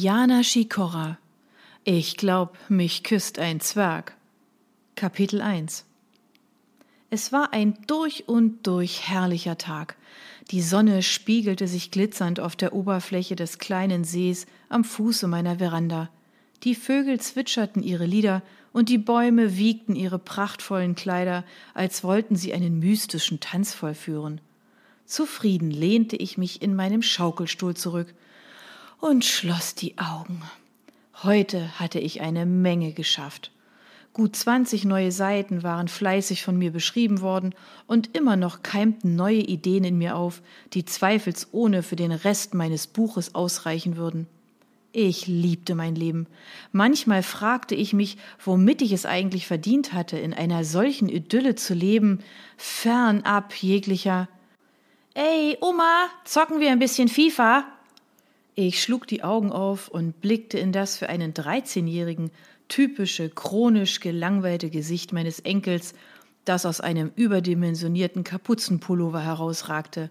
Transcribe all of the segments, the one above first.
Jana Schikora. Ich glaub, mich küsst ein Zwerg. Kapitel 1 Es war ein durch und durch herrlicher Tag. Die Sonne spiegelte sich glitzernd auf der Oberfläche des kleinen Sees am Fuße meiner Veranda. Die Vögel zwitscherten ihre Lieder und die Bäume wiegten ihre prachtvollen Kleider, als wollten sie einen mystischen Tanz vollführen. Zufrieden lehnte ich mich in meinem Schaukelstuhl zurück und schloss die Augen. Heute hatte ich eine Menge geschafft. Gut zwanzig neue Seiten waren fleißig von mir beschrieben worden, und immer noch keimten neue Ideen in mir auf, die zweifelsohne für den Rest meines Buches ausreichen würden. Ich liebte mein Leben. Manchmal fragte ich mich, womit ich es eigentlich verdient hatte, in einer solchen Idylle zu leben, fernab jeglicher. Ey, Oma, zocken wir ein bisschen FIFA? Ich schlug die Augen auf und blickte in das für einen Dreizehnjährigen typische, chronisch gelangweilte Gesicht meines Enkels, das aus einem überdimensionierten Kapuzenpullover herausragte.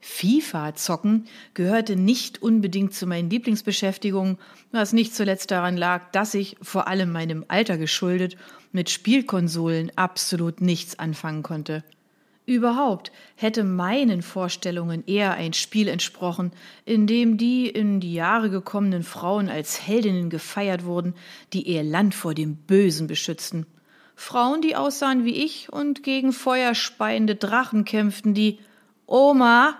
FIFA zocken gehörte nicht unbedingt zu meinen Lieblingsbeschäftigungen, was nicht zuletzt daran lag, dass ich, vor allem meinem Alter geschuldet, mit Spielkonsolen absolut nichts anfangen konnte. Überhaupt hätte meinen Vorstellungen eher ein Spiel entsprochen, in dem die in die Jahre gekommenen Frauen als Heldinnen gefeiert wurden, die ihr Land vor dem Bösen beschützten. Frauen, die aussahen wie ich und gegen feuerspeiende Drachen kämpften, die Oma.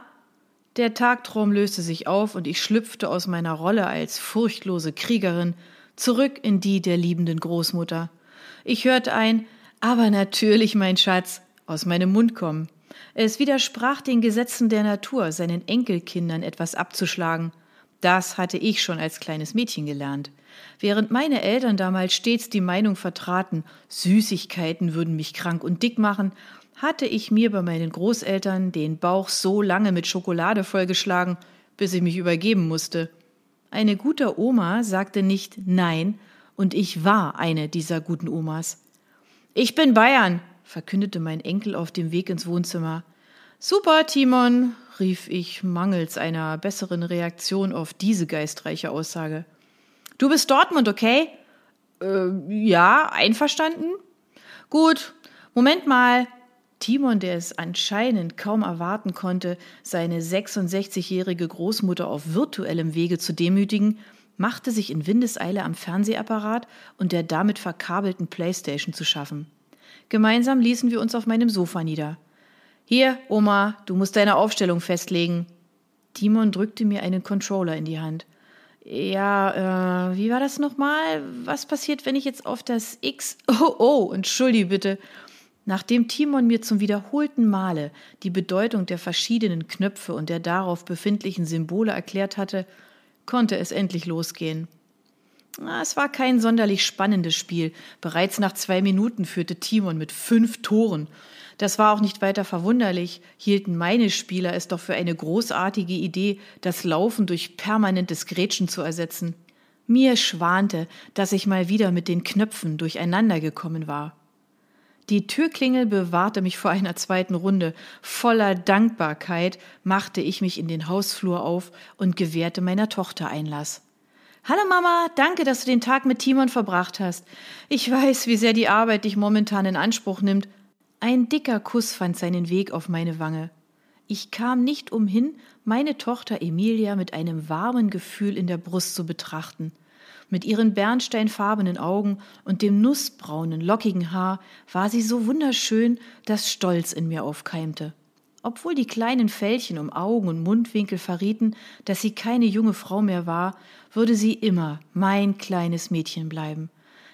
Der Tagtraum löste sich auf und ich schlüpfte aus meiner Rolle als furchtlose Kriegerin zurück in die der liebenden Großmutter. Ich hörte ein Aber natürlich, mein Schatz, aus meinem Mund kommen. Es widersprach den Gesetzen der Natur, seinen Enkelkindern etwas abzuschlagen. Das hatte ich schon als kleines Mädchen gelernt. Während meine Eltern damals stets die Meinung vertraten, Süßigkeiten würden mich krank und dick machen, hatte ich mir bei meinen Großeltern den Bauch so lange mit Schokolade vollgeschlagen, bis ich mich übergeben musste. Eine gute Oma sagte nicht Nein, und ich war eine dieser guten Omas. Ich bin Bayern, verkündete mein Enkel auf dem Weg ins Wohnzimmer. Super, Timon, rief ich mangels einer besseren Reaktion auf diese geistreiche Aussage. Du bist Dortmund, okay? Äh, ja, einverstanden? Gut, Moment mal. Timon, der es anscheinend kaum erwarten konnte, seine 66-jährige Großmutter auf virtuellem Wege zu demütigen, machte sich in Windeseile am Fernsehapparat und der damit verkabelten Playstation zu schaffen. Gemeinsam ließen wir uns auf meinem Sofa nieder. Hier, Oma, du musst deine Aufstellung festlegen. Timon drückte mir einen Controller in die Hand. Ja, äh, wie war das nochmal? Was passiert, wenn ich jetzt auf das X. Oh, oh, entschuldige bitte. Nachdem Timon mir zum wiederholten Male die Bedeutung der verschiedenen Knöpfe und der darauf befindlichen Symbole erklärt hatte, konnte es endlich losgehen. Es war kein sonderlich spannendes Spiel. Bereits nach zwei Minuten führte Timon mit fünf Toren. Das war auch nicht weiter verwunderlich, hielten meine Spieler es doch für eine großartige Idee, das Laufen durch permanentes Grätschen zu ersetzen. Mir schwante, dass ich mal wieder mit den Knöpfen durcheinander gekommen war. Die Türklingel bewahrte mich vor einer zweiten Runde. Voller Dankbarkeit machte ich mich in den Hausflur auf und gewährte meiner Tochter Einlass. Hallo Mama, danke, dass du den Tag mit Timon verbracht hast. Ich weiß, wie sehr die Arbeit dich momentan in Anspruch nimmt. Ein dicker Kuss fand seinen Weg auf meine Wange. Ich kam nicht umhin, meine Tochter Emilia mit einem warmen Gefühl in der Brust zu betrachten. Mit ihren bernsteinfarbenen Augen und dem nussbraunen, lockigen Haar war sie so wunderschön, dass Stolz in mir aufkeimte. Obwohl die kleinen Fältchen um Augen und Mundwinkel verrieten, dass sie keine junge Frau mehr war, würde sie immer mein kleines Mädchen bleiben.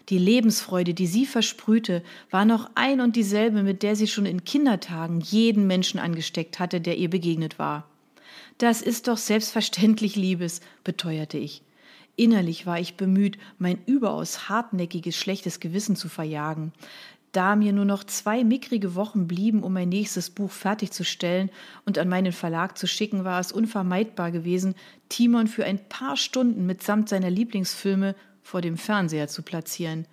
Die Lebensfreude, die sie versprühte, war noch ein und dieselbe, mit der sie schon in Kindertagen jeden Menschen angesteckt hatte, der ihr begegnet war. Das ist doch selbstverständlich Liebes, beteuerte ich. Innerlich war ich bemüht, mein überaus hartnäckiges schlechtes Gewissen zu verjagen. Da mir nur noch zwei mickrige Wochen blieben, um mein nächstes Buch fertigzustellen und an meinen Verlag zu schicken, war es unvermeidbar gewesen, Timon für ein paar Stunden mitsamt seiner Lieblingsfilme vor dem Fernseher zu platzieren.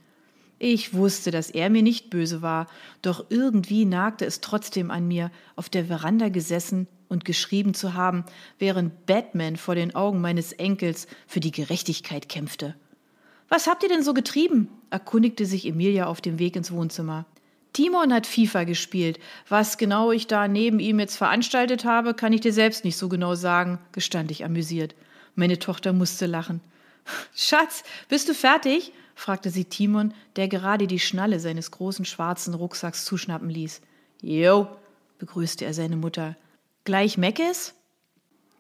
Ich wusste, dass er mir nicht böse war, doch irgendwie nagte es trotzdem an mir, auf der Veranda gesessen und geschrieben zu haben, während Batman vor den Augen meines Enkels für die Gerechtigkeit kämpfte. Was habt ihr denn so getrieben? erkundigte sich Emilia auf dem Weg ins Wohnzimmer. Timon hat FIFA gespielt. Was genau ich da neben ihm jetzt veranstaltet habe, kann ich dir selbst nicht so genau sagen, gestand ich amüsiert. Meine Tochter musste lachen. Schatz, bist du fertig? fragte sie Timon, der gerade die Schnalle seines großen schwarzen Rucksacks zuschnappen ließ. Jo, begrüßte er seine Mutter. Gleich Meckes?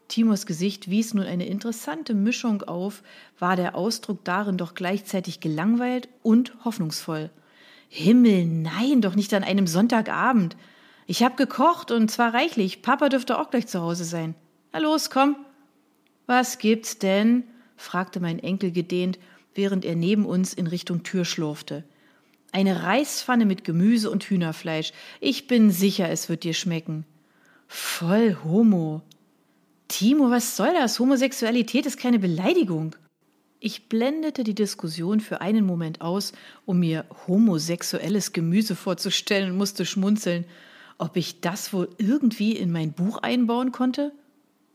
Timos Gesicht wies nun eine interessante Mischung auf, war der Ausdruck darin doch gleichzeitig gelangweilt und hoffnungsvoll. Himmel, nein, doch nicht an einem Sonntagabend. Ich hab gekocht und zwar reichlich. Papa dürfte auch gleich zu Hause sein. Na los, komm. Was gibt's denn? fragte mein Enkel gedehnt, während er neben uns in Richtung Tür schlurfte. Eine Reispfanne mit Gemüse und Hühnerfleisch. Ich bin sicher, es wird dir schmecken. Voll Homo. Timo, was soll das? Homosexualität ist keine Beleidigung. Ich blendete die Diskussion für einen Moment aus, um mir homosexuelles Gemüse vorzustellen und musste schmunzeln. Ob ich das wohl irgendwie in mein Buch einbauen konnte?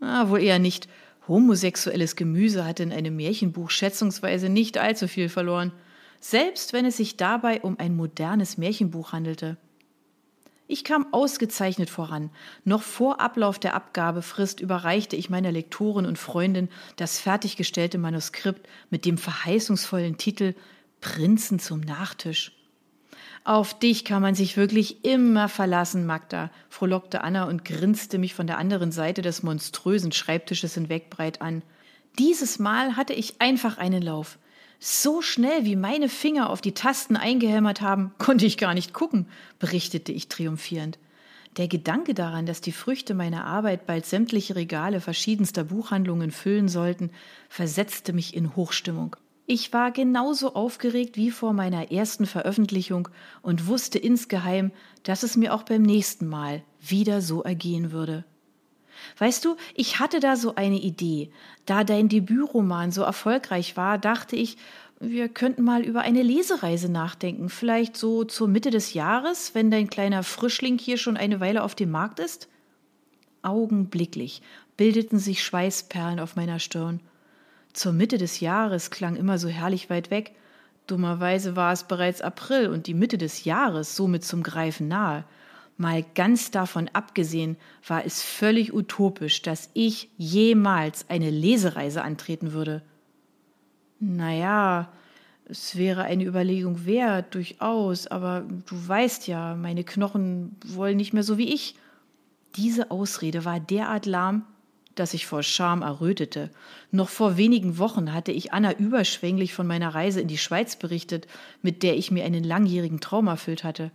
Ah, wohl eher nicht. Homosexuelles Gemüse hatte in einem Märchenbuch schätzungsweise nicht allzu viel verloren, selbst wenn es sich dabei um ein modernes Märchenbuch handelte. Ich kam ausgezeichnet voran. Noch vor Ablauf der Abgabefrist überreichte ich meiner Lektorin und Freundin das fertiggestellte Manuskript mit dem verheißungsvollen Titel Prinzen zum Nachtisch. Auf dich kann man sich wirklich immer verlassen, Magda, frohlockte Anna und grinste mich von der anderen Seite des monströsen Schreibtisches hinweg breit an. Dieses Mal hatte ich einfach einen Lauf. So schnell wie meine Finger auf die Tasten eingehämmert haben, konnte ich gar nicht gucken, berichtete ich triumphierend. Der Gedanke daran, dass die Früchte meiner Arbeit bald sämtliche Regale verschiedenster Buchhandlungen füllen sollten, versetzte mich in Hochstimmung. Ich war genauso aufgeregt wie vor meiner ersten Veröffentlichung und wusste insgeheim, dass es mir auch beim nächsten Mal wieder so ergehen würde. Weißt du, ich hatte da so eine Idee. Da dein Debütroman so erfolgreich war, dachte ich, wir könnten mal über eine Lesereise nachdenken. Vielleicht so zur Mitte des Jahres, wenn dein kleiner Frischling hier schon eine Weile auf dem Markt ist? Augenblicklich bildeten sich Schweißperlen auf meiner Stirn. Zur Mitte des Jahres klang immer so herrlich weit weg. Dummerweise war es bereits April und die Mitte des Jahres somit zum Greifen nahe. Mal ganz davon abgesehen, war es völlig utopisch, dass ich jemals eine Lesereise antreten würde. Naja, es wäre eine Überlegung wert, durchaus, aber du weißt ja, meine Knochen wollen nicht mehr so wie ich. Diese Ausrede war derart lahm, dass ich vor Scham errötete. Noch vor wenigen Wochen hatte ich Anna überschwänglich von meiner Reise in die Schweiz berichtet, mit der ich mir einen langjährigen Traum erfüllt hatte.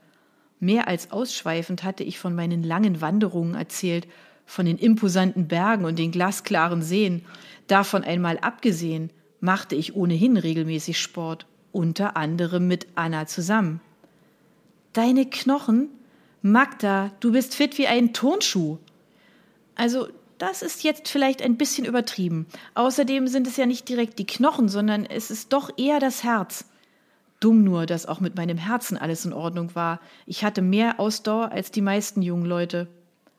Mehr als ausschweifend hatte ich von meinen langen Wanderungen erzählt, von den imposanten Bergen und den glasklaren Seen. Davon einmal abgesehen, machte ich ohnehin regelmäßig Sport, unter anderem mit Anna zusammen. Deine Knochen? Magda, du bist fit wie ein Turnschuh. Also, das ist jetzt vielleicht ein bisschen übertrieben. Außerdem sind es ja nicht direkt die Knochen, sondern es ist doch eher das Herz. Dumm nur, dass auch mit meinem Herzen alles in Ordnung war. Ich hatte mehr Ausdauer als die meisten jungen Leute.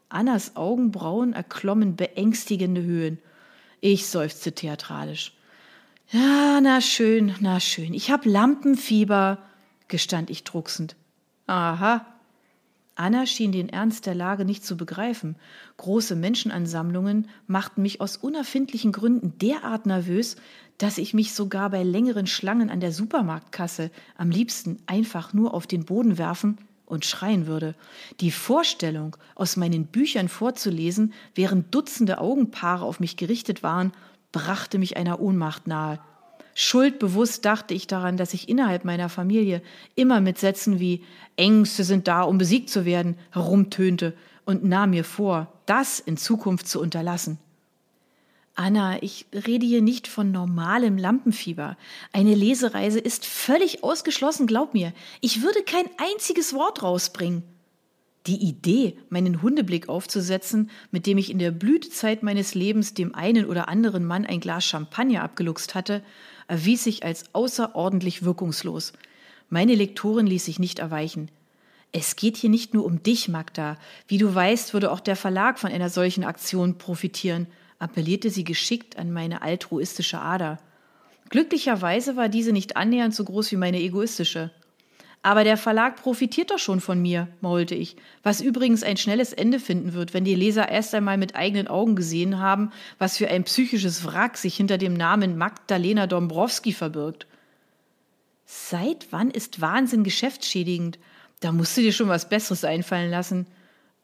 Annas Augenbrauen erklommen beängstigende Höhen. Ich seufzte theatralisch. Ja, na schön, na schön. Ich hab Lampenfieber, gestand ich drucksend. Aha. Anna schien den Ernst der Lage nicht zu begreifen. Große Menschenansammlungen machten mich aus unerfindlichen Gründen derart nervös, dass ich mich sogar bei längeren Schlangen an der Supermarktkasse am liebsten einfach nur auf den Boden werfen und schreien würde. Die Vorstellung, aus meinen Büchern vorzulesen, während Dutzende Augenpaare auf mich gerichtet waren, brachte mich einer Ohnmacht nahe. Schuldbewusst dachte ich daran, dass ich innerhalb meiner Familie immer mit Sätzen wie Ängste sind da, um besiegt zu werden, herumtönte und nahm mir vor, das in Zukunft zu unterlassen. Anna, ich rede hier nicht von normalem Lampenfieber. Eine Lesereise ist völlig ausgeschlossen, glaub mir. Ich würde kein einziges Wort rausbringen. Die Idee, meinen Hundeblick aufzusetzen, mit dem ich in der Blütezeit meines Lebens dem einen oder anderen Mann ein Glas Champagner abgeluchst hatte, erwies sich als außerordentlich wirkungslos. Meine Lektorin ließ sich nicht erweichen. Es geht hier nicht nur um dich, Magda. Wie du weißt, würde auch der Verlag von einer solchen Aktion profitieren, appellierte sie geschickt an meine altruistische Ader. Glücklicherweise war diese nicht annähernd so groß wie meine egoistische. Aber der Verlag profitiert doch schon von mir, maulte ich, was übrigens ein schnelles Ende finden wird, wenn die Leser erst einmal mit eigenen Augen gesehen haben, was für ein psychisches Wrack sich hinter dem Namen Magdalena Dombrowski verbirgt. Seit wann ist Wahnsinn geschäftsschädigend? Da musst du dir schon was Besseres einfallen lassen.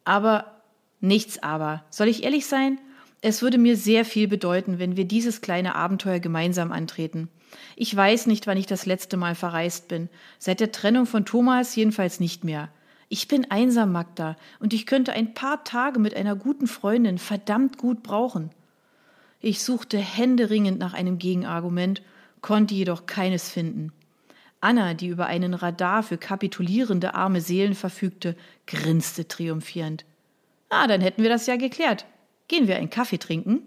Aber nichts aber. Soll ich ehrlich sein? Es würde mir sehr viel bedeuten, wenn wir dieses kleine Abenteuer gemeinsam antreten. Ich weiß nicht, wann ich das letzte Mal verreist bin. Seit der Trennung von Thomas jedenfalls nicht mehr. Ich bin einsam, Magda, und ich könnte ein paar Tage mit einer guten Freundin verdammt gut brauchen. Ich suchte händeringend nach einem Gegenargument, konnte jedoch keines finden. Anna, die über einen Radar für kapitulierende arme Seelen verfügte, grinste triumphierend. Ah, dann hätten wir das ja geklärt. Gehen wir einen Kaffee trinken?